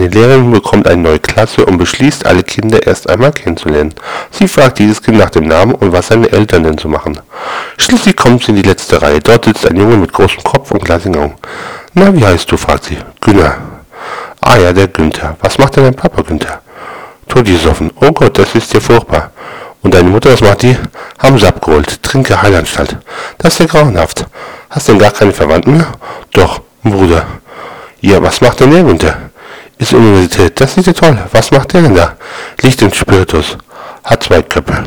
Eine Lehrerin bekommt eine neue Klasse und beschließt, alle Kinder erst einmal kennenzulernen. Sie fragt jedes Kind nach dem Namen und was seine Eltern denn so machen. Schließlich kommt sie in die letzte Reihe. Dort sitzt ein Junge mit großem Kopf und glasigen Augen. Na, wie heißt du? fragt sie. Günner. Ah ja, der Günther. Was macht denn dein Papa, Günther? Totgesoffen. Oh Gott, das ist ja furchtbar. Und deine Mutter, was macht die? Haben sie abgeholt. Trinke Heilanstalt. Das ist ja grauenhaft. Hast du denn gar keine Verwandten mehr? Doch, Bruder. Ja, was macht denn der Günther? Ist Universität. Das ist ja toll. Was macht der denn da? Liegt im Spiritus. Hat zwei Köpfe.